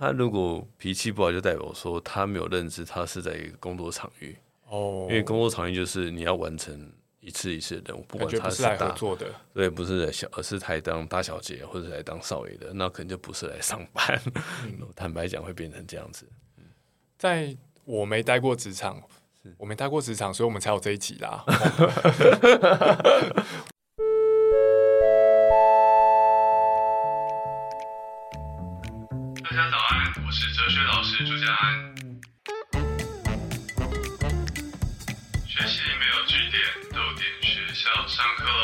他如果脾气不好，就代表说他没有认知，他是在一个工作场域。哦，因为工作场域就是你要完成一次一次的任务，不管他是来合大，作的。对，不是来小，而是来当大小姐或者来当少爷的，那可能就不是来上班。嗯 坦白讲，会变成这样子。在我没待过职场，我没待过职场，所以我们才有这一集啦。我是哲学老师朱家安。学习没有据点，逗点学校上课喽。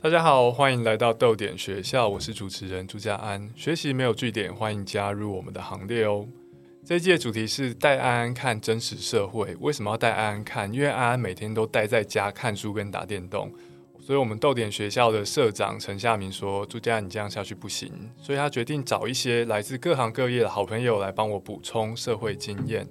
大家好，欢迎来到逗点学校，我是主持人朱家安。学习没有据点，欢迎加入我们的行列哦。这一季的主题是带安安看真实社会。为什么要带安安看？因为安安每天都待在家看书跟打电动，所以我们逗点学校的社长陈夏明说：“朱家，你这样下去不行。”所以他决定找一些来自各行各业的好朋友来帮我补充社会经验。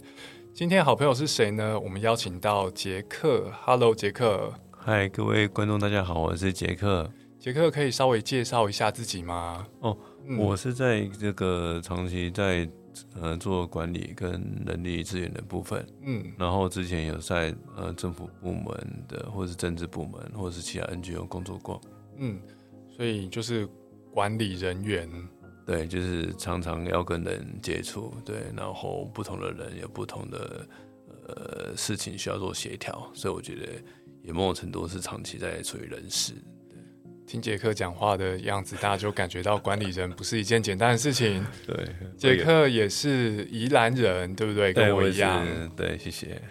今天好朋友是谁呢？我们邀请到杰克。Hello，杰克。嗨，各位观众，大家好，我是杰克。杰克可以稍微介绍一下自己吗？哦，嗯我是在这个长期在呃做管理跟人力资源的部分，嗯然后之前有在呃政府部门的，或是政治部门，或是其他 NGO 工作过。嗯，所以就是管理人员。对，就是常常要跟人接触，对，然后不同的人有不同的呃事情需要做协调，所以我觉得也某种程度是长期在处于人事。听杰克讲话的样子，大家就感觉到管理人不是一件简单的事情。对，杰克也是宜兰人，对不对？跟我一样。是，对，谢谢，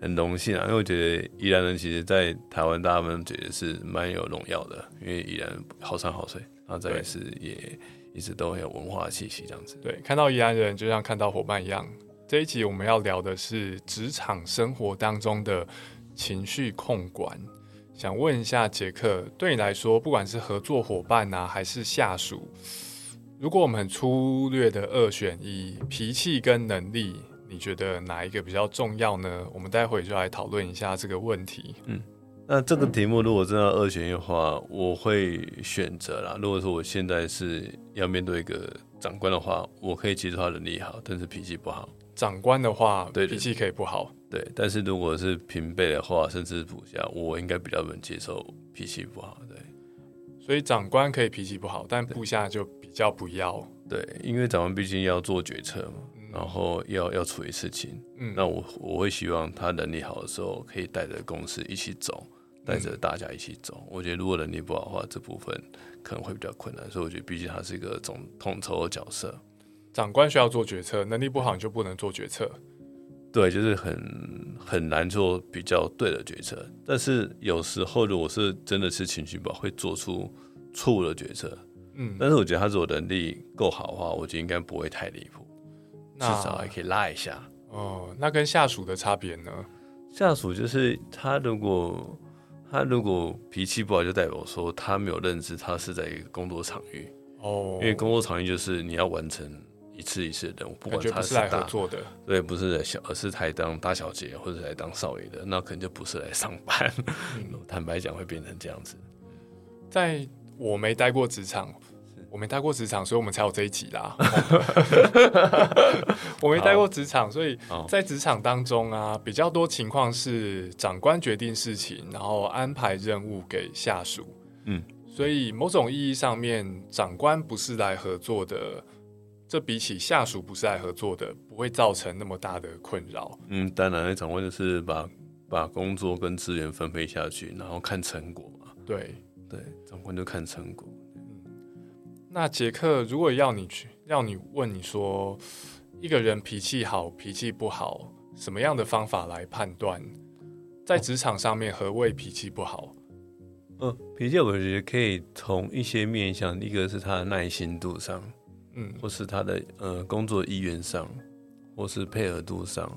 很荣幸啊，因为我觉得宜兰人其实，在台湾大家们觉得是蛮有荣耀的，因为宜兰好山好水，然后再来是也一直都很有文化气息这样子。对，看到宜兰人就像看到伙伴一样。这一集我们要聊的是职场生活当中的情绪控管。想问一下杰克，对你来说，不管是合作伙伴啊，还是下属，如果我们很粗略的二选一，脾气跟能力，你觉得哪一个比较重要呢？我们待会就来讨论一下这个问题。嗯那这个题目如果真的二选一的话，我会选择啦。如果说我现在是要面对一个长官的话，我可以接受他能力好，但是脾气不好。长官的话，对对脾气可以不好，对，但是如果是平辈的话，甚至是部下，我应该比较能接受脾气不好。对所以长官可以脾气不好，但部下就比较不要。对，因为长官毕竟要做决策嘛，然后要要处理事情，嗯，那我我会希望他能力好的时候，可以带着公司一起走，带着大家一起走。我觉得如果能力不好的话，这部分可能会比较困难，所以我觉得毕竟他是一个总统筹的角色。长官需要做决策，能力不好你就不能做决策。对，就是很很难做比较对的决策。但是有时候，如果是真的是情绪不好，会做出错误的决策。嗯，但是我觉得他如果能力够好的话，我觉得应该不会太离谱，至少还可以拉一下。哦，那跟下属的差别呢？下属就是他如果他如果脾气不好，就代表说他没有认知，他是在一个工作场域。哦，因为工作场域就是你要完成一次一次的任务，不感管他觉不是来合作的。对，不是来小，而是来当大小姐或者来当少爷的，那可能就不是来上班。坦白讲，会变成这样子。在我没待过职场，我没待过职场，所以我们才有这一集啦。我没待过职场，所以在职场当中啊，比较多情况是长官决定事情，然后安排任务给下属。嗯，所以某种意义上面，长官不是来合作的，这比起下属不是来合作的，不会造成那么大的困扰。嗯，当然，那长官就是把把工作跟资源分配下去，然后看成果嘛。对，对，长官就看成果。那杰克，如果要你去，要你问你说，一个人脾气好，脾气不好，什么样的方法来判断？在职场上面，何谓脾气不好？嗯，脾气我觉得可以从一些面向，一个是他的耐心度上，嗯。或是他的呃工作意愿上，或是配合度上，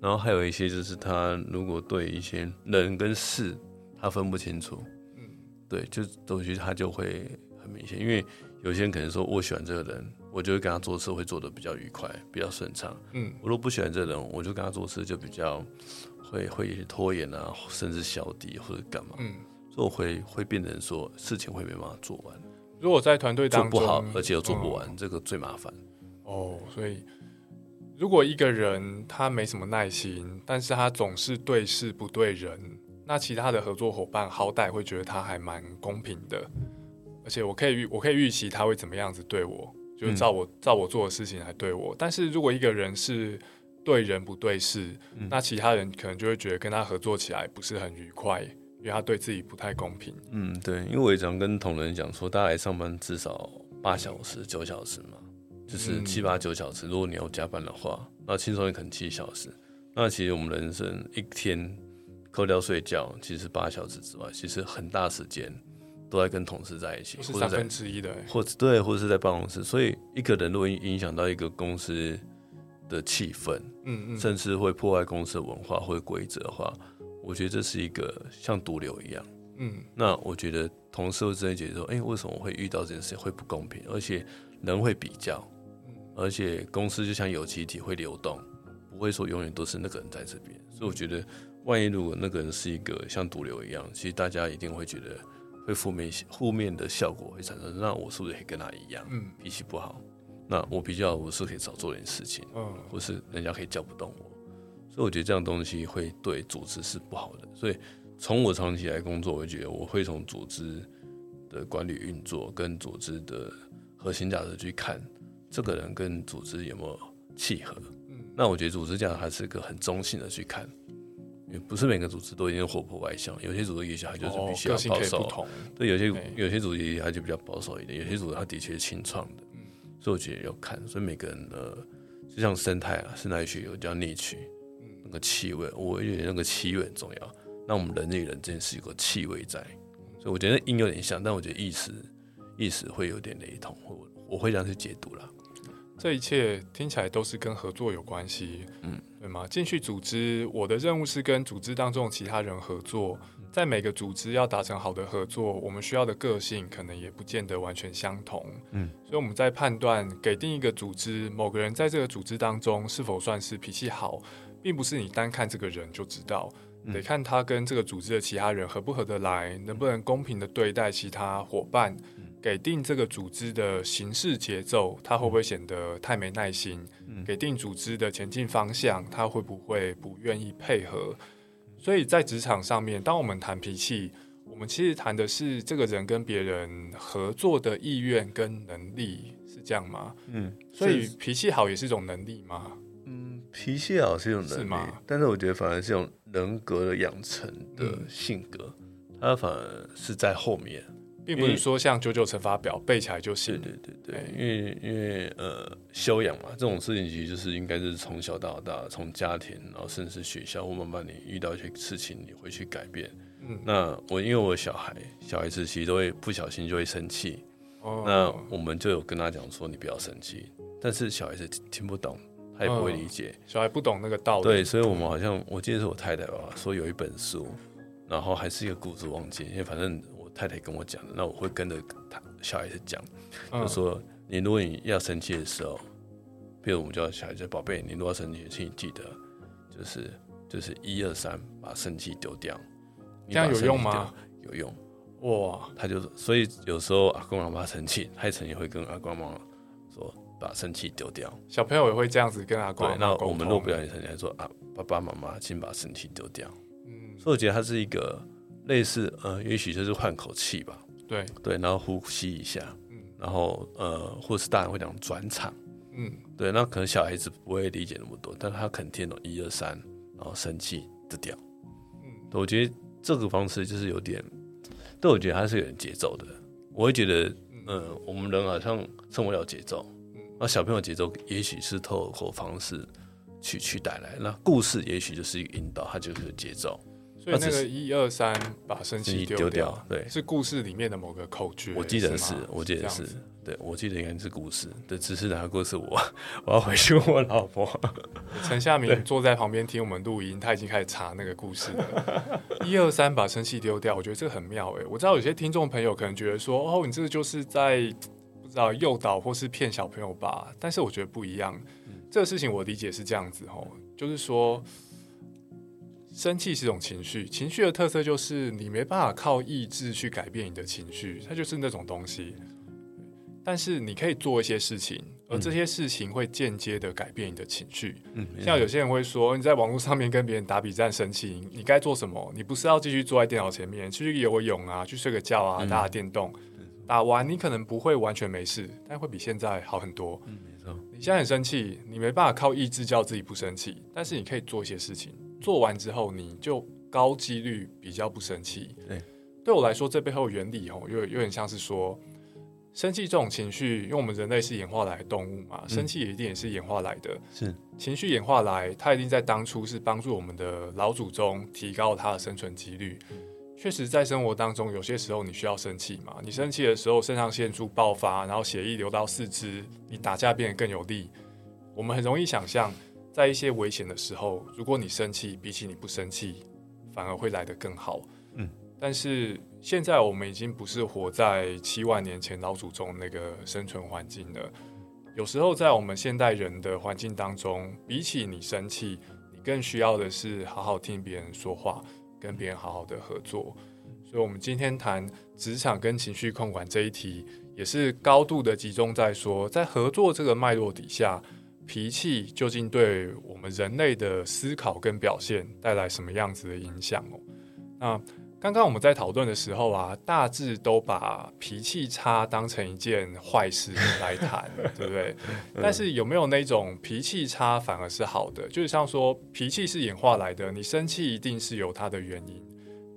然后还有一些就是他如果对一些人跟事他分不清楚，嗯。对，就东西他就会很明显，因为有些人可能说我喜欢这个人，我就会跟他做事会做的比较愉快，比较顺畅。嗯。我如果不喜欢这个人，我就跟他做事就比较会会拖延啊，甚至小底或者干嘛，嗯，所以我会会变成说事情会没办法做完，如果在团队当中做不好，而且又做不嗯。完，这个最麻烦。哦，所以如果一个人他没什么耐心，但是他总是对事不对人，那其他的合作伙伴好歹会觉得他还蛮公平的，而且我可以预我可以预期他会怎么样子对我，就是嗯。照我、照我做的事情来对我。但是如果一个人是对人不对事，嗯。那其他人可能就会觉得跟他合作起来不是很愉快，因为他对自己不太公平。嗯，对，因为我也常跟同仁讲说，大家来上班至少八小时、九小时嘛，就是嗯七八九小时。如果你要加班的话，那轻松也可能七小时。那其实我们人生一天扣掉睡觉，其实八小时之外，其实很大时间都在跟同事在一起，不是三或者在分之一的、欸，或者对，或者是在办公室。所以一个人如果影影响到一个公司的气氛，嗯嗯，甚至会破坏公司的文化或者规则的话，我觉得这是一个像毒瘤一样。嗯那我觉得同事会真的觉得说，哎、为什么我会遇到这件事情会不公平？而且人会比较，而且公司就像有机体会流动，不会说永远都是那个人在这边。所以我觉得，万一如果那个人是一个像毒瘤一样，其实大家一定会觉得会负面负面的效果会产生。那我是不是也跟他一样，嗯脾气不好？那我比较我是可以少做点事情，嗯或是人家可以叫不动我，所以我觉得这样东西会对组织是不好的。所以从我长期来工作，我觉得我会从组织的管理运作跟组织的核心价值去看这个人跟组织有没有契合。嗯那我觉得组织价值还是一个很中性的去看，也不是每个组织都一定活泼外向，有些组织也许它就是哦必须要保守。不同，对，有些有些组织它就比较保守一点，有些组织它的确是清创的，嗯所以我觉得要看，所以每个人的就像生态啊，生态学有叫内区，嗯那个气味，我觉得那个气味很重要。那我们人与人之间是有个气味在，所以我觉得音有点像，但我觉得意识意识会有点雷同，我我会这样去解读啦。这一切听起来都是跟合作有关系，嗯，对吗？进去组织，我的任务是跟组织当中其他人合作，在每个组织要达成好的合作，我们需要的个性可能也不见得完全相同，嗯，所以我们在判断给定一个组织某个人在这个组织当中是否算是脾气好，并不是你单看这个人就知道。嗯得看他跟这个组织的其他人合不合得来，能不能公平的对待其他伙伴，给定这个组织的行事节奏，他会不会显得太没耐心？嗯给定组织的前进方向，他会不会不愿意配合？所以在职场上面，当我们谈脾气，我们其实谈的是这个人跟别人合作的意愿跟能力，是这样吗？嗯，所以脾气好也是一种能力吗？嗯，脾气好是一种能力是，但是我觉得反而是一种人格的养成的嗯性格，它反而是在后面。并不是说像九九乘法表背起来就对行。对对对哎，因为因为呃修养嘛，这种事情其实就是应该是从小到大，从家庭，然后甚至学校，或慢慢你遇到一些事情，你会去改变。嗯，那我因为我小孩，小孩子其实都会不小心就会生气，哦那我们就有跟他讲说你不要生气，但是小孩子听不懂，他也不会理解。小孩不懂那个道理。对，所以我们好像我记得是我太太吧，说有一本书，然后还是一个故事忘记，因为反正我太太跟我讲的，那我会跟着他小孩子讲。嗯，就说你如果你要生气的时候，比如我们叫小孩子宝贝，你如果要生气，请你记得就是就是一二三，把生气丢掉。你这样有用吗？有用。哇，他就所以有时候阿公阿妈生气，他也曾经会跟阿公阿妈说把生气丢掉。小朋友也会这样子跟阿公对，那我们若通。不小心生气，还说啊爸爸妈妈，请把生气丢掉。嗯，所以我觉得它是一个类似呃，也许就是换口气吧。对，对，然后呼吸一下，嗯然后呃，或是大人会讲转场。嗯，对，那可能小孩子不会理解那么多，但他肯听懂一二三，然后生气的掉。嗯对我觉得这个方式就是有点，但我觉得它是有点节奏的。我会觉得，嗯、我们人好像生活要节奏，嗯那小朋友节奏也许是透过方式去去带来，那故事也许就是一个引导，它就是节奏。所以那个一二三把生气丢丢掉，对，是故事里面的某个口诀。我记得是吗，我记得是对，我记得应该是故事，对，只是哪个故事我我要回去问我老婆。陈夏明坐在旁边听我们录音，他已经开始查那个故事了。一二三，把生气丢掉，我觉得这个很妙诶。我知道有些听众朋友可能觉得说，哦，你这个就是在诱导或是骗小朋友吧？但是我觉得不一样。这个事情我理解是这样子哦，就是说生气是一种情绪，情绪的特色就是你没办法靠意志去改变你的情绪，它就是那种东西。但是你可以做一些事情，而这些事情会间接的改变你的情绪。嗯，像有些人会说，你在网络上面跟别人打比战生气，你该做什么？你不是要继续坐在电脑前面去游个泳啊，去睡个觉啊，打打电动，打完你可能不会完全没事，但会比现在好很多。嗯，没错。你现在很生气，你没办法靠意志叫自己不生气，但是你可以做一些事情，做完之后你就高几率比较不生气。对，对我来说，这背后原理哦，有有点像是说。生气这种情绪，因为我们人类是演化来的动物嘛，生气也一定也是演化来的。是情绪演化来，它一定在当初是帮助我们的老祖宗提高它的生存几率。确实，在生活当中，有些时候你需要生气嘛。你生气的时候，肾上腺素爆发，然后血液流到四肢，你打架变得更有力。我们很容易想象，在一些危险的时候，如果你生气，比起你不生气，反而会来得更好。嗯，但是。现在我们已经不是活在七万年前老祖宗那个生存环境了。有时候在我们现代人的环境当中，比起你生气，你更需要的是好好听别人说话，跟别人好好的合作。所以，我们今天谈职场跟情绪控管这一题，也是高度的集中在说，在合作这个脉络底下，脾气究竟对我们人类的思考跟表现带来什么样子的影响哦？那。刚刚我们在讨论的时候啊，大致都把脾气差当成一件坏事来谈，对不对？但是有没有那种脾气差反而是好的？就是像说脾气是演化来的，你生气一定是有它的原因。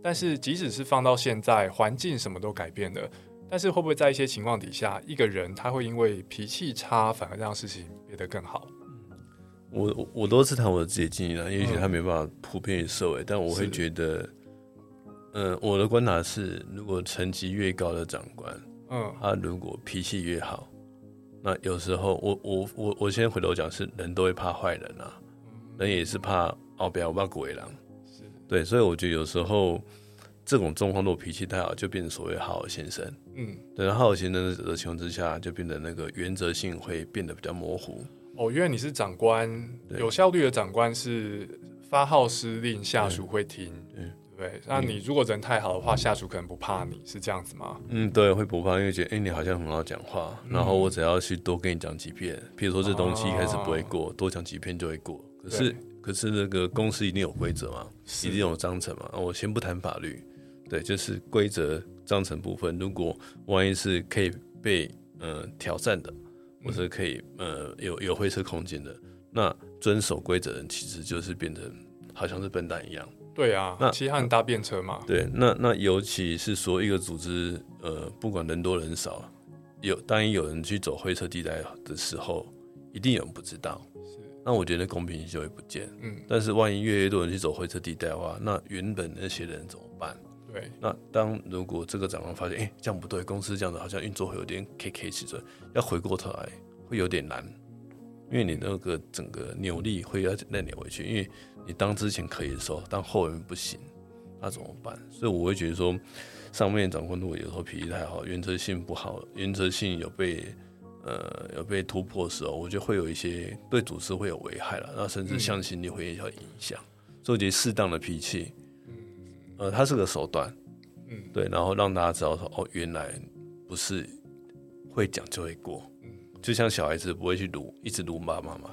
但是即使是放到现在，环境什么都改变了，但是会不会在一些情况底下，一个人他会因为脾气差反而让事情变得更好？我我都是谈我自己经验啊，也许他没办法普遍于社会，但我会觉得。嗯，我的观察是，如果层级越高的长官，嗯，他如果脾气越好，那有时候我我我我先回头讲，是人都会怕坏人啊，人也是怕哦，不要怕鬼狼，是。对，所以我觉得有时候这种状况，如果脾气太好，就变成所谓好好先生，嗯，对，好好先生的情况之下，就变得那个原则性会变得比较模糊。哦，因为你是长官，有效率的长官是发号施令，下属会听，嗯。对，那你如果人太好的话，下属可能不怕你，是这样子吗？嗯，对，会不怕，因为觉得哎，你好像很好讲话，然后我只要去多跟你讲几遍，譬如说这东西一开始不会过，多讲几遍就会过。可是，可是那个公司一定有规则嘛，一定有章程嘛。我先不谈法律，对，就是规则章程部分，如果万一是可以被呃挑战的，或者可以呃有有灰色空间的，那遵守规则人其实就是变成好像是笨蛋一样。对啊，那其他人搭便车嘛。对，那那尤其是说一个组织，呃，不管人多人少，有当然有人去走灰色地带的时候，一定有人不知道。是，那我觉得公平性就会不见。嗯，但是万一越来越多人去走灰色地带的话，那原本那些人怎么办？对，那当如果这个长官发现，哎，这样不对，公司这样子好像运作会有点 K K 起准，要回过头来会有点难，因为你那个整个扭力会要再扭回去，因为。你当之前可以的时候，当后面不行，那怎么办？所以我会觉得说，上面长官如果有时候脾气太好，原则性不好，原则性有被呃有被突破的时候，我觉得会有一些对组织会有危害了，那甚至向心力会有影响。所以我觉得适当的脾气，嗯，呃，它是个手段，嗯，对，然后让大家知道说，哦，原来不是会讲就会过，嗯，就像小孩子不会去撸，一直撸妈妈嘛。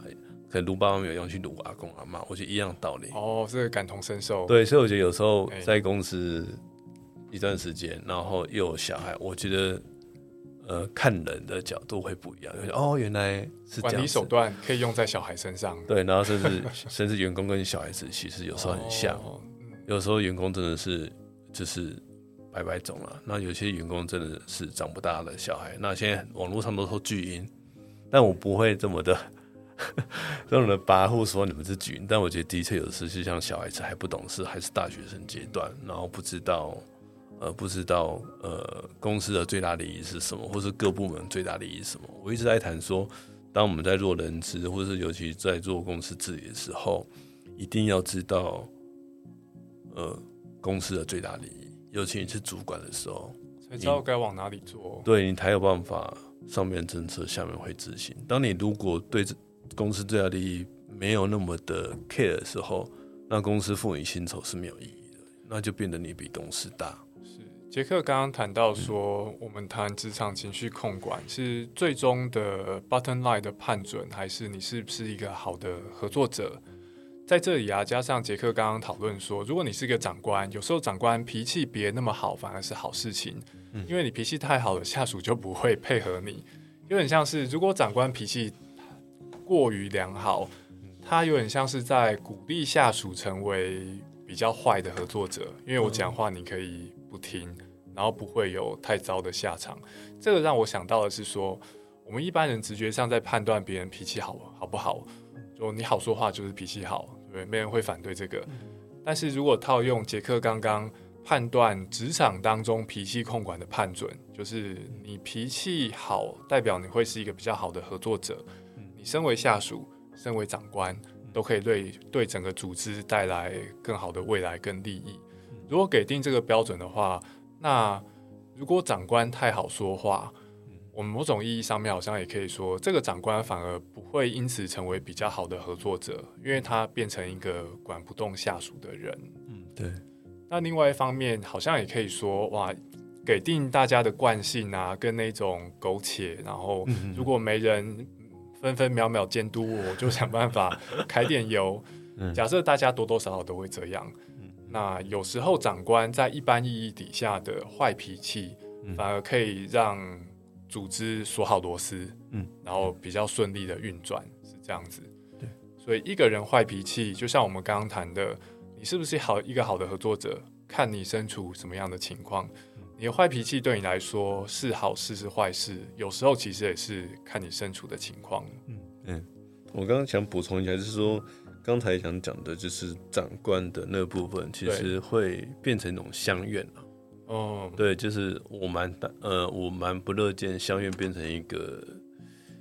可能撸爸爸没有用，去撸阿公阿妈，我觉得一样道理。哦，这个感同身受。对，所以我觉得有时候在公司一段时间，然后又有小孩，我觉得呃，看人的角度会不一样。哦，原来是管理手段可以用在小孩身上。对，然后甚至甚至员工跟小孩子其实有时候很像。哦有时候员工真的是就是白白种了，那有些员工真的是长不大的小孩。那现在网络上都说巨婴，但我不会这么的。这么的跋扈说你们是军，但我觉得的确有时是像小孩子还不懂事，还是大学生阶段，然后不知道呃不知道呃公司的最大利益是什么，或是各部门最大利益是什么。我一直在谈说，当我们在做人资，或是尤其在做公司治理的时候，一定要知道呃公司的最大利益，尤其你是主管的时候，才知道该往哪里做。对你才有办法上面政策，下面会执行。当你如果对公司最大利益没有那么的 care 的时候，那公司付你薪酬是没有意义的，那就变得你比董事大。是杰克刚刚谈到说，我们谈职场情绪控管是最终的 button line 的判准，还是你是不是一个好的合作者？在这里啊，加上杰克刚刚讨论说，如果你是个长官，有时候长官脾气别那么好，反而是好事情，因为你脾气太好了，下属就不会配合你。有点像是，如果长官脾气过于良好，他有点像是在鼓励下属成为比较坏的合作者，因为我讲话你可以不听，然后不会有太糟的下场。这个让我想到的是说，我们一般人直觉上在判断别人脾气好好不好，就你好说话就是脾气好，对，没人会反对这个。但是如果套用杰克刚刚。判断职场当中脾气控管的判准，就是你脾气好，代表你会是一个比较好的合作者。你身为下属，身为长官，都可以对对整个组织带来更好的未来跟利益。如果给定这个标准的话，那如果长官太好说话，我们某种意义上面好像也可以说，这个长官反而不会因此成为比较好的合作者，因为他变成一个管不动下属的人。嗯，对。那另外一方面，好像也可以说，哇，给定大家的惯性啊，跟那种苟且，然后如果没人分分秒秒监督我，我就想办法 开点油。假设大家多多少少都会这样，那有时候长官在一般意义底下的坏脾气，反而可以让组织锁好螺丝，嗯，然后比较顺利的运转，是这样子。对，所以一个人坏脾气，就像我们刚刚谈的。你是不是好一个好的合作者？看你身处什么样的情况。你的坏脾气对你来说是好事是坏事？有时候其实也是看你身处的情况。嗯嗯，我刚刚想补充一下，就是说刚才想讲的就是长官的那部分，其实会变成一种相怨了。哦，对，就是我蛮呃，我蛮不乐见相怨变成一个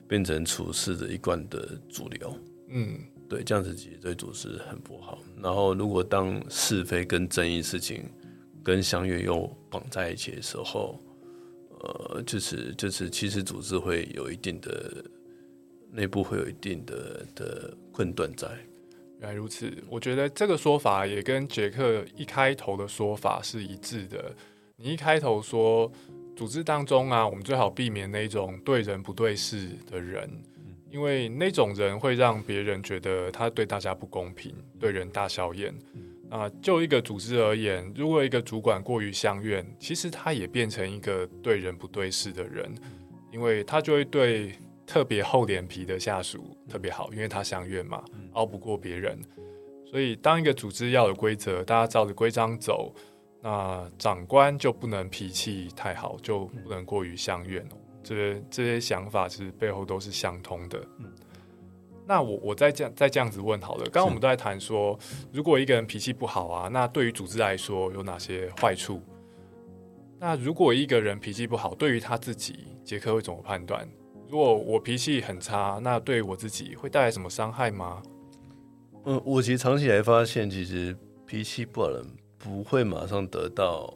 变成处事的一贯的主流。嗯。对，这样子其实对组织很不好。然后，如果当是非跟争议事情跟相约又绑在一起的时候，呃，就是就是，其实组织会有一定的内部会有一定的的困顿在。原来如此，我觉得这个说法也跟杰克一开头的说法是一致的。你一开头说，组织当中啊，我们最好避免那种对人不对事的人。因为那种人会让别人觉得他对大家不公平，对人大小眼。啊，就一个组织而言，如果一个主管过于相怨，其实他也变成一个对人不对事的人，因为他就会对特别厚脸皮的下属特别好，因为他相怨嘛，熬不过别人。所以，当一个组织要有规则，大家照着规章走，那长官就不能脾气太好，就不能过于相怨哦。这些这些想法其实背后都是相通的。嗯，那我我再这样再这样子问好了。刚刚我们都在谈说，如果一个人脾气不好啊，那对于组织来说有哪些坏处？那如果一个人脾气不好，对于他自己，杰克会怎么判断？如果我脾气很差，那对我自己会带来什么伤害吗？嗯，我其实长期来发现，其实脾气不好的人不会马上得到。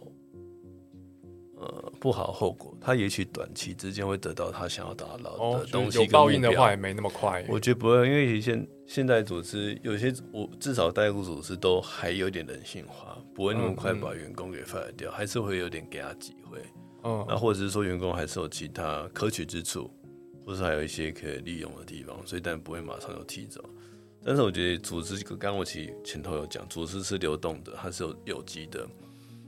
呃，不好后果，他也许短期之间会得到他想要达到的东西。有报应的话，也没那么快。我觉得不会，因为现现在组织有些，我至少代雇组织都还有点人性化，不会那么快把员工给 fire 掉，还是会有点给他机会。嗯，那或者是说员工还是有其他可取之处，或是还有一些可以利用的地方，所以但不会马上就踢走。但是我觉得组织，刚刚我其实前头有讲，组织是流动的，它是有有机的。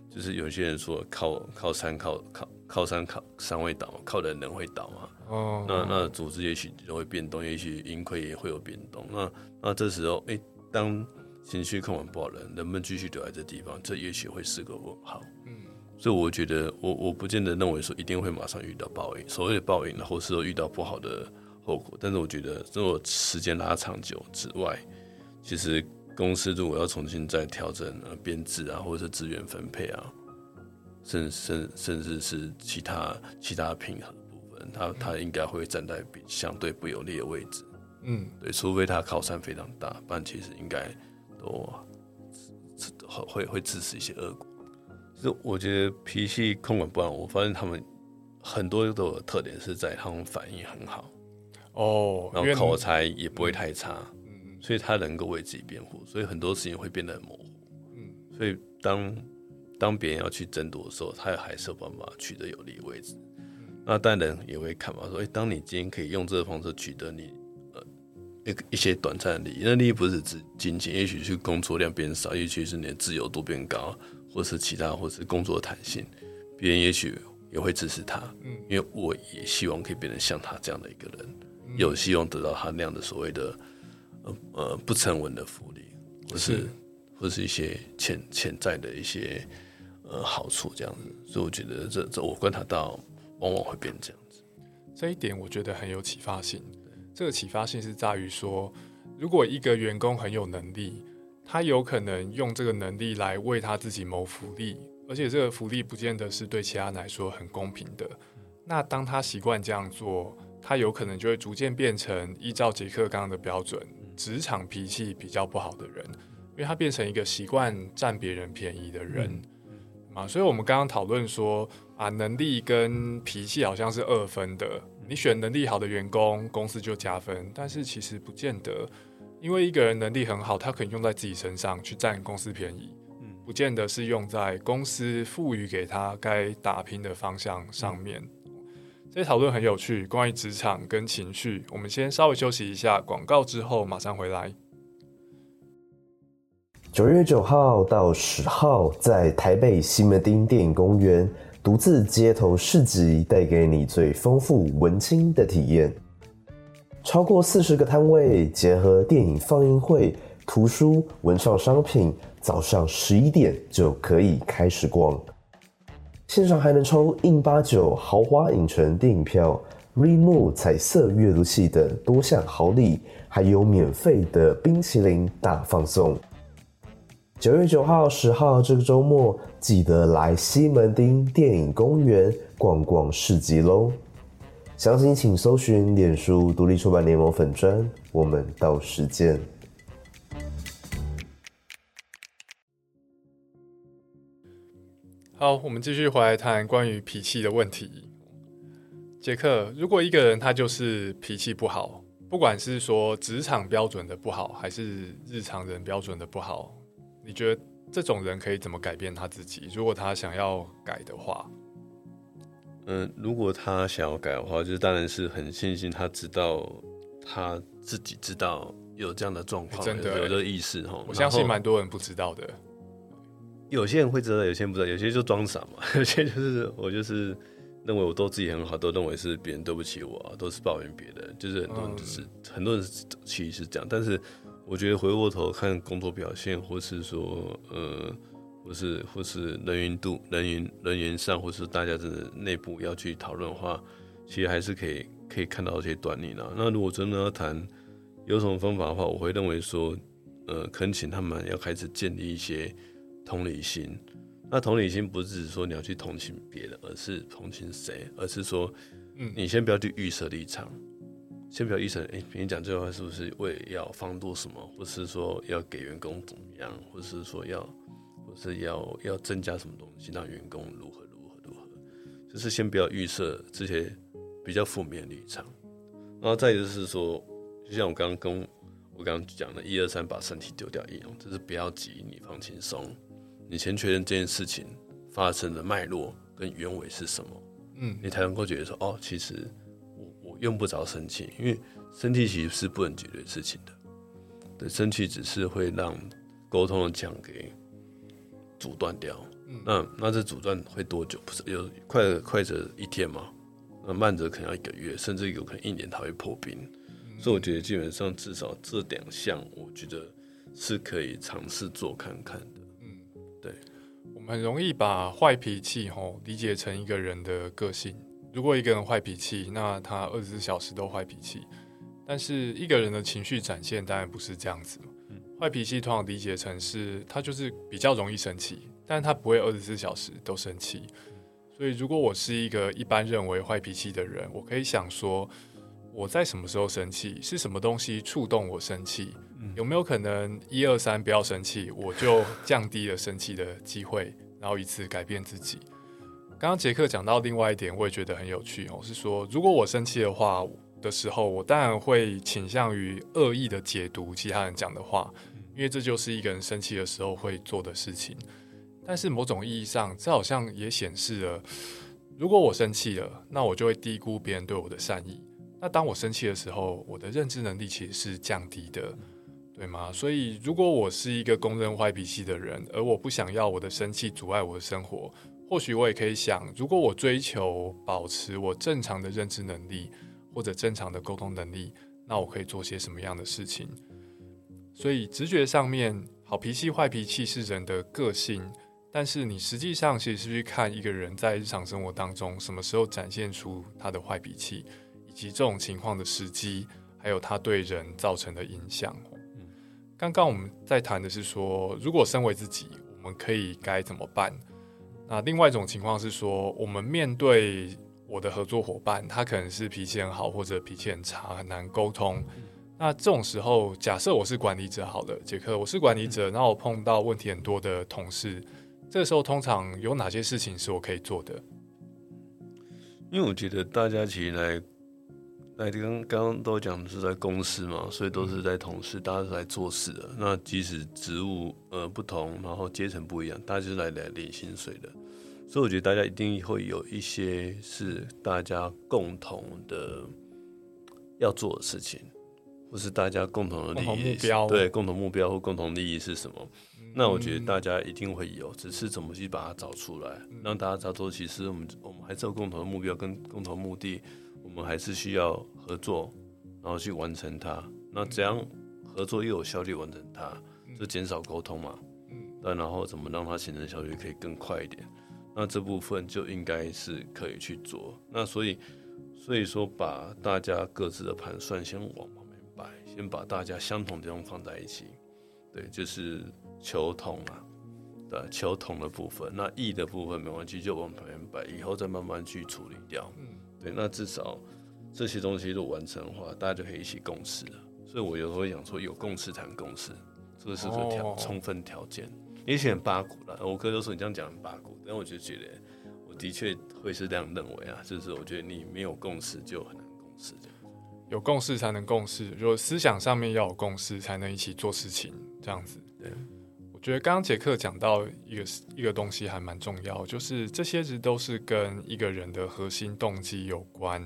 就是有些人说靠靠山靠靠靠山靠山会倒，靠人人会倒嘛。哦，那那组织也许就会变动，也许盈亏也会有变动。那那这时候，哎，当情绪控管不好，人能不能继续留在这地方？这也许会是个问号。嗯，所以我觉得，我我不见得认为说一定会马上遇到报应，所谓的报应，然后是说遇到不好的后果。但是我觉得，如果时间拉长久之外，其实。公司如果要重新再调整呃编制啊，或者是资源分配啊，甚甚甚至是其他其他平衡部分，他他应该会站在比相对不有利的位置。嗯，对，除非他靠山非常大，不然其实应该都会会支持一些恶果。就我觉得脾气控管不好，我发现他们很多都有特点是在他们反应很好哦，然后口才也不会太差。所以他能够为自己辩护，所以很多事情会变得很模糊。嗯，所以当当别人要去争夺的时候，他还是有办法取得有利的位置。那当然也会看嘛，说，哎、当你今天可以用这个方式取得你呃一个一些短暂的利益，那利益不是指金钱，也许是工作量变少，也许是你的自由度变高，或是其他，或是工作弹性，别人也许也会支持他，嗯因为我也希望可以变成像他这样的一个人，有希望得到他那样的所谓的呃呃不成文的福利，或是是或是一些潜潜在的一些呃好处这样子，所以我觉得这这我观察到往往会变这样子。这一点我觉得很有启发性。这个启发性是在于说，如果一个员工很有能力，他有可能用这个能力来为他自己谋福利，而且这个福利不见得是对其他人来说很公平的。那当他习惯这样做，他有可能就会逐渐变成依照杰克刚刚的标准，职场脾气比较不好的人，因为他变成一个习惯占别人便宜的人。啊，所以我们刚刚讨论说啊，能力跟脾气好像是二分的。你选能力好的员工，公司就加分，但是其实不见得，因为一个人能力很好，他可以用在自己身上去占公司便宜，不见得是用在公司赋予给他该打拼的方向上面。这些讨论很有趣，关于职场跟情绪，我们先稍微休息一下，广告之后马上回来。九月九号到十号，在台北西门町电影公园独自街头市集，带给你最丰富文青的体验。超过四十个摊位，结合电影放映会、图书、文创商品，早上十一点就可以开始逛。线上还能抽印八九豪华影城电影票、Remo 彩色阅读器等多项好礼，还有免费的冰淇淋大放送。九月九号、十号这个周末，记得来西门町电影公园逛逛市集喽！详情请搜寻脸书独立出版联盟粉专，我们到时见。好，我们继续回来谈关于脾气的问题。杰克，如果一个人他就是脾气不好，不管是说职场标准的不好，还是日常人标准的不好，你觉得这种人可以怎么改变他自己？如果他想要改的话，嗯，如果他想要改的话，就是当然是很庆幸他知道他自己知道有这样的状况，真的有有这个意识哈。我相信蛮多人不知道的。有些人会知道，有些人不知道，有些就装傻嘛，有些就是我就是认为我都自己很好，都认为是别人对不起我、啊，都是抱怨别人，就是很多人就是、很多人其实是这样，但是我觉得回过头看工作表现，或是说呃，或是或是人员度人员人员上，或是大家真的内部要去讨论的话，其实还是可以可以看到一些端倪啦。那如果真的要谈有什么方法的话，我会认为说，呃，恳请他们要开始建立一些同理心。那同理心不是指说你要去同情别人，而是同情谁，而是说，嗯。你先不要去预设立场，先不要预设，哎、别人讲这句话是不是为要放多什么，或是说要给员工怎么样，或是说要，或是要要增加什么东西，让员工如何如何如何，就是先不要预设这些比较负面的立场，然后再就是说，就像我刚刚跟我刚刚讲的，一二三把身体丢掉一样，就是不要急，你放轻松，你先确认这件事情发生的脉络跟原委是什么，嗯你才能够觉得说，哦，其实我我用不着生气，因为生气其实是不能解决事情的，对，生气只是会让沟通的墙给阻断掉。嗯那那这阻断会多久？不是有快的快则一天嘛？那慢则可能要一个月，甚至有可能一年它会破冰。所以我觉得基本上至少这两项，我觉得是可以尝试做看看的。我们很容易把坏脾气吼理解成一个人的个性。如果一个人坏脾气，那他二十四小时都坏脾气。但是一个人的情绪展现当然不是这样子嘛。坏脾气通常理解成是他就是比较容易生气，但是他不会二十四小时都生气。所以如果我是一个一般认为坏脾气的人，我可以想说，我在什么时候生气？是什么东西触动我生气？有没有可能一二三不要生气，我就降低了生气的机会，然后以此改变自己？刚刚杰克讲到另外一点，我也觉得很有趣哦，是说如果我生气的话，的时候，我当然会倾向于恶意的解读其他人讲的话，因为这就是一个人生气的时候会做的事情。但是某种意义上，这好像也显示了，如果我生气了，那我就会低估别人对我的善意。那当我生气的时候，我的认知能力其实是降低的，对吗？所以，如果我是一个公认坏脾气的人，而我不想要我的生气阻碍我的生活，或许我也可以想，如果我追求保持我正常的认知能力或者正常的沟通能力，那我可以做些什么样的事情？所以，直觉上面，好脾气、坏脾气是人的个性，但是你实际上其实是去看一个人在日常生活当中什么时候展现出他的坏脾气。及这种情况的时机，还有它对人造成的影响。嗯刚刚我们在谈的是说，如果身为自己，我们可以该怎么办？那另外一种情况是说，我们面对我的合作伙伴，他可能是脾气很好，或者脾气很差，很难沟通。那这种时候，假设我是管理者，好了，杰克，我是管理者，那我碰到问题很多的同事，这个时候通常有哪些事情是我可以做的？因为我觉得大家其实来。那刚刚刚都讲是在公司嘛，所以都是在同事，大家是来做事的。那即使职务呃不同，然后阶层不一样，大家就是来来领薪水的。所以我觉得大家一定会有一些是大家共同的要做的事情，或是大家共同的利益目标，对共同目标或共同利益是什么？那我觉得大家一定会有，只是怎么去把它找出来，让大家知道说，其实我们我们还是有共同的目标跟共同目的。我们还是需要合作，然后去完成它。那怎样合作又有效率完成它？就减少沟通嘛。嗯。那然后怎么让它形成效率可以更快一点？那这部分就应该是可以去做。那所以，所以说把大家各自的盘算先往旁边摆，先把大家相同的地方放在一起。对，就是求同啊，对，求同的部分。那异的部分没关系，就往旁边摆，以后再慢慢去处理掉。嗯。对，那至少这些东西都完成的话，大家就可以一起共事了。所以我有时候会讲说，有共识谈共识，这个是个条充分条件。也许很八股了，我哥都说你这样讲很八股，但我就觉得，我的确会是这样认为啊，就是我觉得你没有共识就很难共识的，有共识才能共事，就思想上面要有共识，才能一起做事情，这样子。对。我觉得刚刚杰克讲到一个一个东西还蛮重要，就是这些其实都是跟一个人的核心动机有关。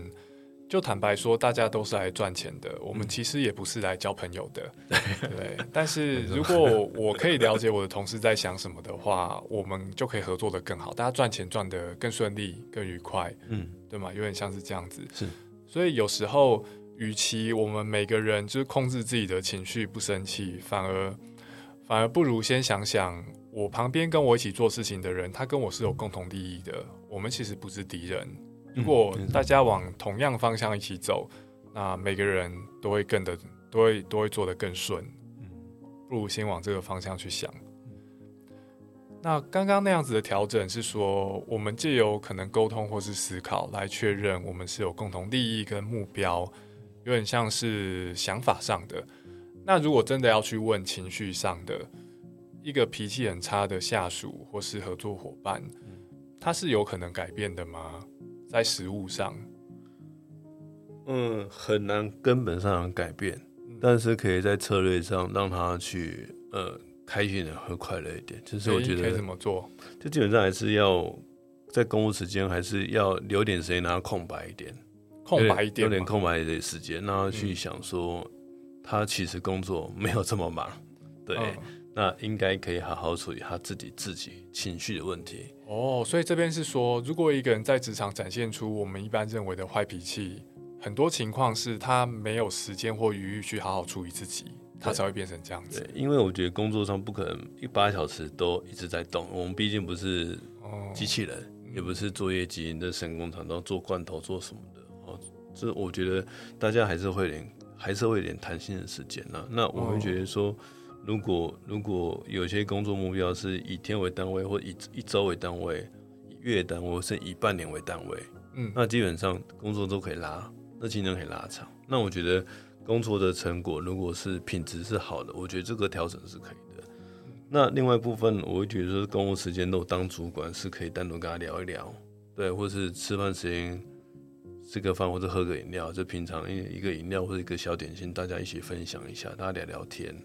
就坦白说，大家都是来赚钱的，我们其实也不是来交朋友的，对。但是如果我可以了解我的同事在想什么的话，我们就可以合作的更好，大家赚钱赚的更顺利、更愉快，嗯，对吗？有点像是这样子。是。所以有时候，与其我们每个人就是控制自己的情绪不生气，反而。反而不如先想想，我旁边跟我一起做事情的人，他跟我是有共同利益的。我们其实不是敌人。如果大家往同样方向一起走，那每个人都会更的，都会都会做得更顺。不如先往这个方向去想。那刚刚那样子的调整是说，我们借由可能沟通或是思考来确认我们是有共同利益跟目标，有点像是想法上的。那如果真的要去问情绪上的一个脾气很差的下属或是合作伙伴，他是有可能改变的吗？在食物上，嗯，很难根本上改变，但是可以在策略上让他去呃开心的和快乐一点。就是我觉得可以怎么做？就基本上还是要在公务时间还是要留点时间让他空白一点，空白一点，有点空白的时间，让他去想说。他其实工作没有这么忙，对，那应该可以好好处理他自己自己情绪的问题。哦，所以这边是说，如果一个人在职场展现出我们一般认为的坏脾气，很多情况是他没有时间或余裕去好好处理自己，他才会变成这样子。因为我觉得工作上不可能一八小时都一直在动，我们毕竟不是机器人，也不是作业机的神工厂，都做罐头做什么的。哦，这我觉得大家还是会连。还是会有点弹性的时间呢。那我会觉得说，如果如果有些工作目标是以天为单位，或以一周为单位，以月单位，甚至以半年为单位，嗯，那基本上工作都可以拉，那竞争可以拉长。那我觉得工作的成果如果是品质是好的，我觉得这个调整是可以的。那另外一部分，我会觉得说，公务时间都当主管是可以单独跟他聊一聊，对，或是吃饭时间。吃个饭或者喝个饮料，就平常一一个饮料或者一个小点心，大家一起分享一下，大家聊聊天，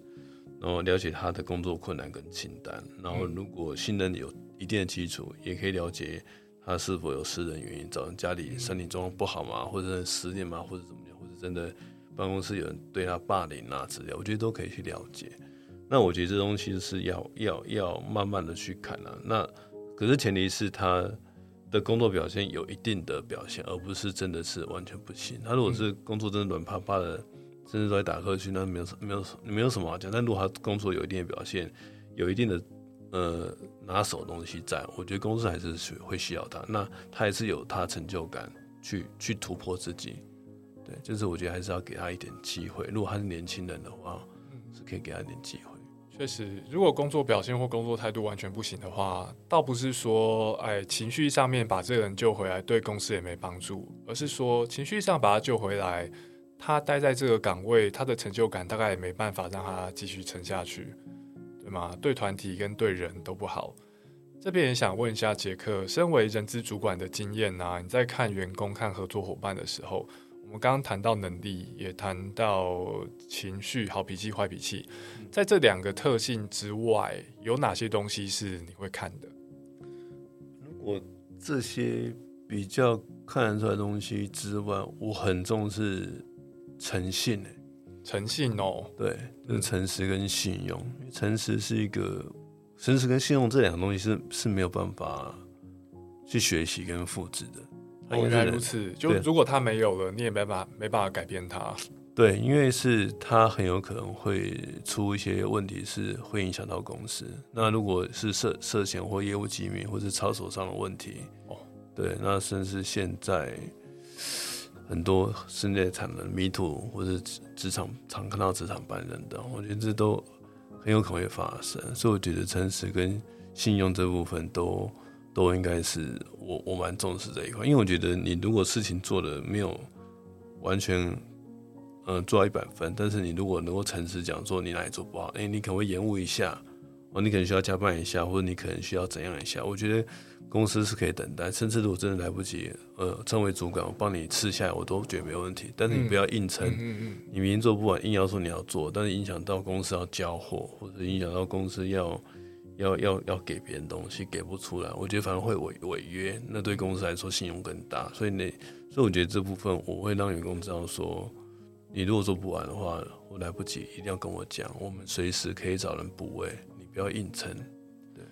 然后了解他的工作困难跟清单，然后如果信任有一定的基础，也可以了解他是否有私人原因，早上家里身体状况不好嘛，或者失恋嘛，或者怎么样，或者真的办公室有人对他霸凌啊之类，我觉得都可以去了解。那我觉得这东西是要要要慢慢的去看啊。那可是前提是他。的工作表现有一定的表现，而不是真的是完全不行。他如果是工作真的软趴趴的，甚至都在打瞌睡，那没有没有没有什么好讲。但如果他工作有一定的表现，有一定的呃拿手东西在，我觉得公司还是会需要他。那他还是有他成就感，去去突破自己。对，就是我觉得还是要给他一点机会。如果他是年轻人的话，是可以给他一点机会。确实，如果工作表现或工作态度完全不行的话，倒不是说哎情绪上面把这个人救回来对公司也没帮助，而是说情绪上把他救回来，他待在这个岗位，他的成就感大概也没办法让他继续撑下去，对吗？对团体跟对人都不好。这边也想问一下杰克，身为人资主管的经验啊，你在看员工、看合作伙伴的时候。我们刚刚谈到能力，也谈到情绪，好脾气、坏脾气，在这两个特性之外，有哪些东西是你会看的？如果这些比较看得出来东西之外，我很重视诚信诶，诚信哦，对，就是诚实跟信用。诚实是一个，诚实跟信用这两个东西是是没有办法去学习跟复制的。原来如此，就如果他没有了，你也没办法没办法改变他。对，因为是他很有可能会出一些问题，是会影响到公司。那如果是涉涉嫌或业务机密或是操守上的问题，哦，对，那甚至现在很多室内产能迷途或者职场常看到职场办人的，我觉得这都很有可能会发生。所以我觉得诚实跟信用这部分都。都应该是我我蛮重视这一块，因为我觉得你如果事情做的没有完全嗯做到一百分，但是你如果能够诚实讲说你哪里做不好，哎，你可能会延误一下，哦，你可能需要加班一下，或者你可能需要怎样一下，我觉得公司是可以等待，甚至如果真的来不及，呃，称为主管我帮你吃下来，我都觉得没问题。但是你不要硬撑，你明明做不完，硬要说你要做，但是影响到公司要交货，或者影响到公司要。要要要给别人东西给不出来，我觉得反而会违违约，那对公司来说信用更大。所以那所以我觉得这部分我会让员工知道说，你如果做不完的话，我来不及，一定要跟我讲，我们随时可以找人补位，你不要硬撑。对，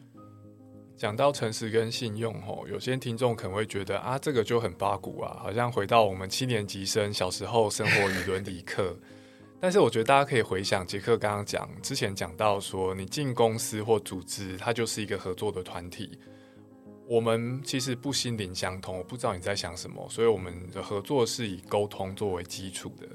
讲到诚实跟信用吼，有些听众可能会觉得啊，这个就很八股啊，好像回到我们七年级生小时候生活与伦理课。但是我觉得大家可以回想杰克刚刚讲之前讲到说，你进公司或组织，它就是一个合作的团体。我们其实不心灵相通，我不知道你在想什么，所以我们的合作是以沟通作为基础的。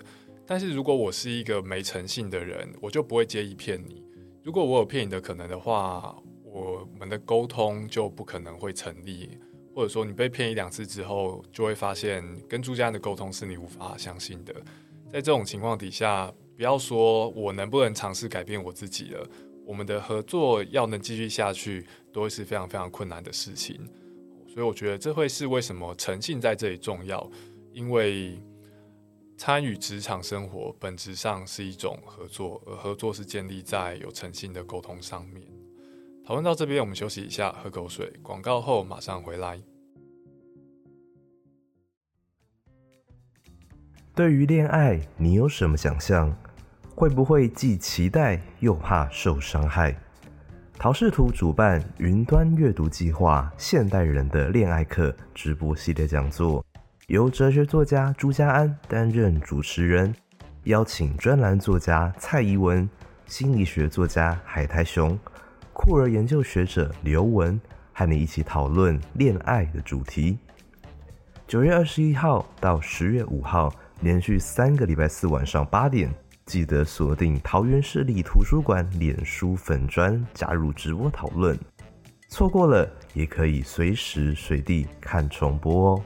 但是如果我是一个没诚信的人，我就不会介意骗你。如果我有骗你的可能的话，我们的沟通就不可能会成立，或者说你被骗一两次之后，就会发现跟朱家人的沟通是你无法相信的。在这种情况底下，不要说我能不能尝试改变我自己了，我们的合作要能继续下去，都会是非常非常困难的事情。所以我觉得这会是为什么诚信在这里重要，因为参与职场生活本质上是一种合作，而合作是建立在有诚信的沟通上面。讨论到这边，我们休息一下，喝口水。广告后马上回来。对于恋爱，你有什么想象？会不会既期待又怕受伤害？陶视图主办云端阅读计划《现代人的恋爱课》直播系列讲座，由哲学作家朱家安担任主持人，邀请专栏作家蔡怡文、心理学作家海苔熊、酷儿研究学者刘文，和你一起讨论恋爱的主题。九月二十一号到十月五号。连续三个礼拜四晚上八点，记得锁定桃园市立图书馆脸书粉专，加入直播讨论。错过了也可以随时随地看重播哦。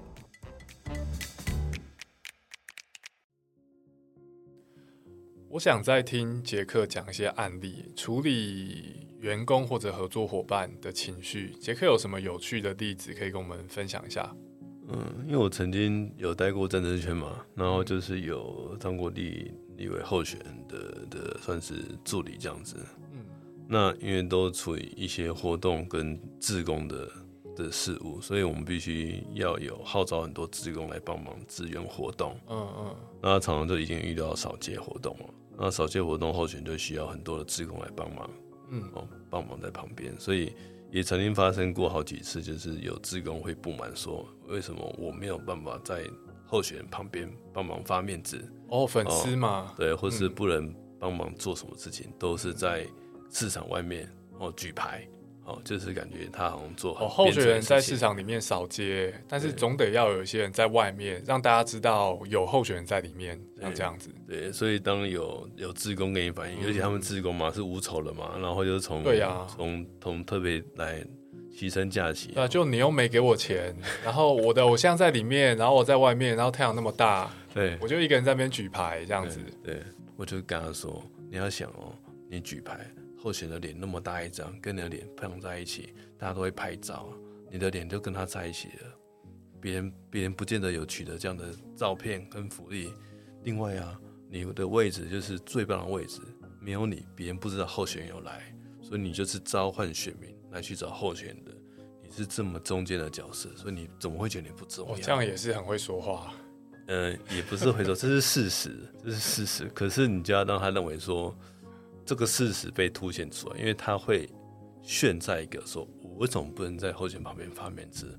我想再听杰克讲一些案例，处理员工或者合作伙伴的情绪。杰克有什么有趣的例子可以跟我们分享一下？嗯，因为我曾经有待过战争圈嘛，然后就是有当过立立委候选的的算是助理这样子。嗯，那因为都处于一些活动跟自工的的事务，所以我们必须要有号召很多志工来帮忙支援活动。嗯嗯，那常常就已经遇到扫街活动了，那扫街活动候选就需要很多的职工来帮忙，嗯。哦，帮忙在旁边，所以也曾经发生过好几次，就是有职工会不满说，为什么我没有办法在候选人旁边帮忙发面子，哦，粉丝嘛，对，或是嗯。不能帮忙做什么事情，都是在市场外面哦举牌，哦，就是感觉他好像做好哦，候选人在市市场里面扫街，但是对总得要有一些人在外面，让大家知道有候选人在里面，像这样子。对，所以当有有志工给你反映，尤其他们志工嘛是无酬的嘛，然后就是从嗯对呀从从特别来牺牲假期，对啊，就你又没给我钱，然后我的偶像在里面，然后我在外面，然后太阳那么大，对我就一个人在那边举牌这样子。对，我就跟他说，你要想哦，你举牌，候选的脸那么大一张，跟你的脸碰在一起，大家都会拍照，你的脸就跟他在一起了，别人别人不见得有取得这样的照片跟福利。另外啊，你的位置就是最棒的位置，没有你，别人不知道候选人有来，所以你就是召唤选民来去找候选人的。你是这么中间的角色，所以你怎么会觉得你不重要？哦，这样也是很会说话。呃，也不是会说这是事实，这是事实。可是你就要让他认为说这个事实被凸显出来，因为他会炫在一个说，我为什么不能在候选旁边发面子？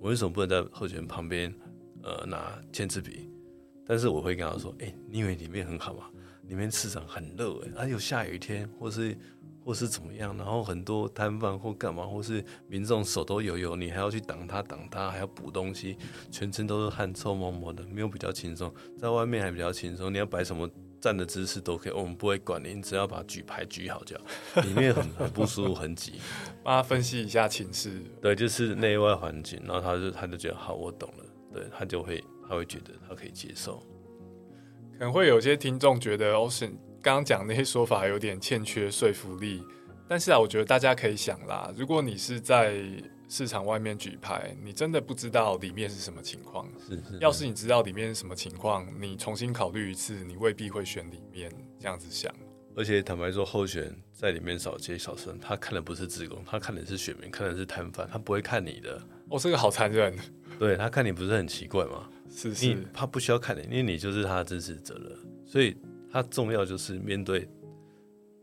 我为什么不能在候选旁边呃拿签字笔？但是我会跟他说，哎、你以为里面很好吗？里面市场很热哎、啊有下雨天，或是 或是怎么样，然后很多摊贩或干嘛，或是民众手都油油，你还要去挡他挡他，还要补东西，全身都是汗，臭毛毛的，没有比较轻松，在外面还比较轻松，你要摆什么站的姿势都可以，我们不会管你，你只要把举牌举好就好。里面很很不舒服，很挤，帮他分析一下情势。对，就是内外环境，然后他就他就觉得好，我懂了，对他就会他会觉得他可以接受，可能会有些听众觉得 Ocean 刚刚讲那些说法有点欠缺说服力，但是啊，我觉得大家可以想啦，如果你是在市场外面举牌，你真的不知道里面是什么情况。是是，要是你知道里面是什么情况，你重新考虑一次，你未必会选里面。这样子想，而且坦白说，候选人在里面扫街小生，他看的不是职工，他看的是选民，看的是摊贩，他不会看你的，哦，这个好残忍，对他看你不是很奇怪吗？是你是，他不需要看你，因为你就是他的支持者了，所以他重要就是面对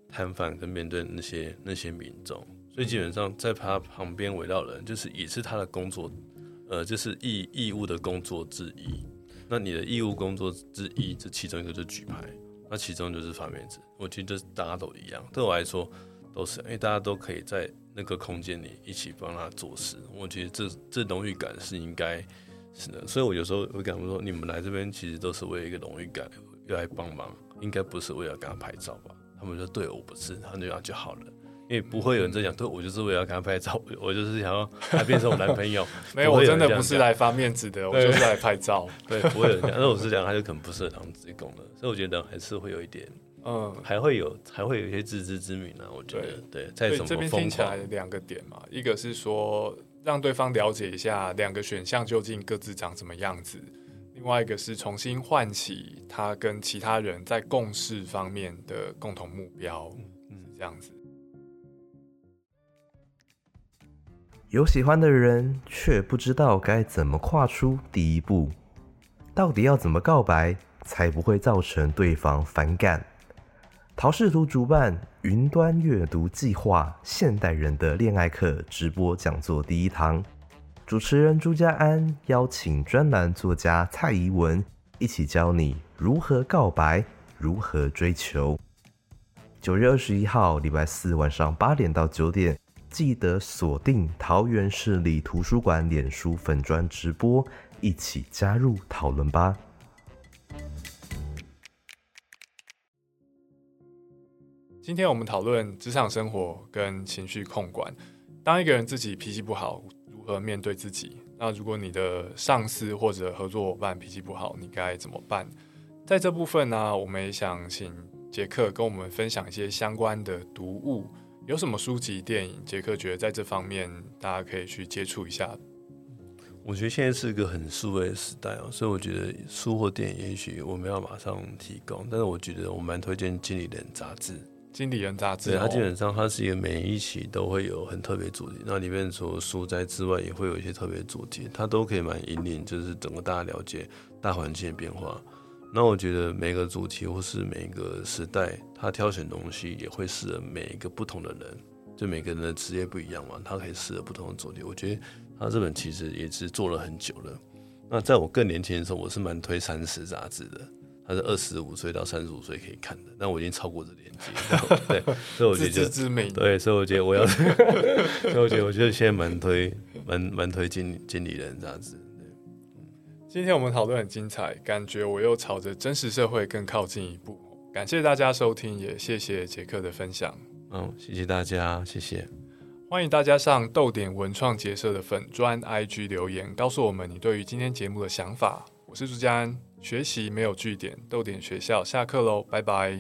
摊贩跟面对那些那些民众，所以基本上在他旁边围绕人，就是也是他的工作，呃，就是义义务的工作之一。那你的义务工作之一，这其中一个就举牌，那其中就是发面子。我觉得大家都一样，对我来说都是，因为大家都可以在那个空间里一起帮他做事。我觉得这这荣誉感是应该是的，所以我有时候会跟他们说，你们来这边其实都是为了一个荣誉感，要来帮忙，应该不是为了跟他拍照吧？他们说对我不是，他那样就好了。因为不会有人在讲，对我就是为了要跟他拍照，我我就是想要他变成我男朋友。没有，有我真的不是来发面子的，我就是来拍照。对，不会有人讲。那我是讲，他就可能不适合当职工了。所以我觉得还是会有一点，嗯，还会有还会有一些自知之明啊。我觉得，对，在这边听起来，两个点嘛，一个是说让对方了解一下两个选项究竟各自长什么样子，另外一个是重新唤起他跟其他人在共事方面的共同目标，嗯是这样子。有喜欢的人，却不知道该怎么跨出第一步。到底要怎么告白，才不会造成对方反感？陶视图主办云端阅读计划现代人的恋爱课直播讲座第一堂，主持人朱家安邀请专栏作家蔡怡文一起教你如何告白，如何追求。九月二十一号，礼拜四晚上八点到九点，记得锁定桃园市立图书馆脸书粉砖直播，一起加入讨论吧。今天我们讨论职场生活跟情绪控管。当一个人自己脾气不好，如何面对自己？那如果你的上司或者合作伙伴脾气不好，你该怎么办？在这部分呢，我们也想请杰克跟我们分享一些相关的读物，有什么书籍、电影，杰克觉得在这方面大家可以去接触一下。我觉得现在是一个很数位的时代哦，所以我觉得书或电影也许我们要马上提供，但是我觉得我蛮推荐《经理人》杂志。经理人杂志，对，它哦基本上它是一个每一期都会有很特别主题，那里面除了书斋之外，也会有一些特别主题，它都可以蛮引领，就是整个大家了解大环境的变化。那我觉得每个主题或是每一个时代，他挑选东西也会适合每一个不同的人，就每个人的职业不一样嘛，他可以适合不同的主题。我觉得他这本其实也是做了很久了。那在我更年轻的时候，我是蛮推三十杂志的，它是二十五岁到三十五岁可以看的，但我已经超过这年纪，对，所以我觉自得。对，所以我觉得我要，所以我觉得我觉得现在蛮推蛮蛮推经经理人杂志。今天我们讨论很精彩，感觉我又朝着真实社会更靠近一步。感谢大家收听，也谢谢杰克的分享。嗯，谢谢大家，谢谢。欢迎大家上豆点文创结社的粉专 IG 留言，告诉我们你对于今天节目的想法。我是朱家安，学习没有据点，豆点学校下课喽，拜拜。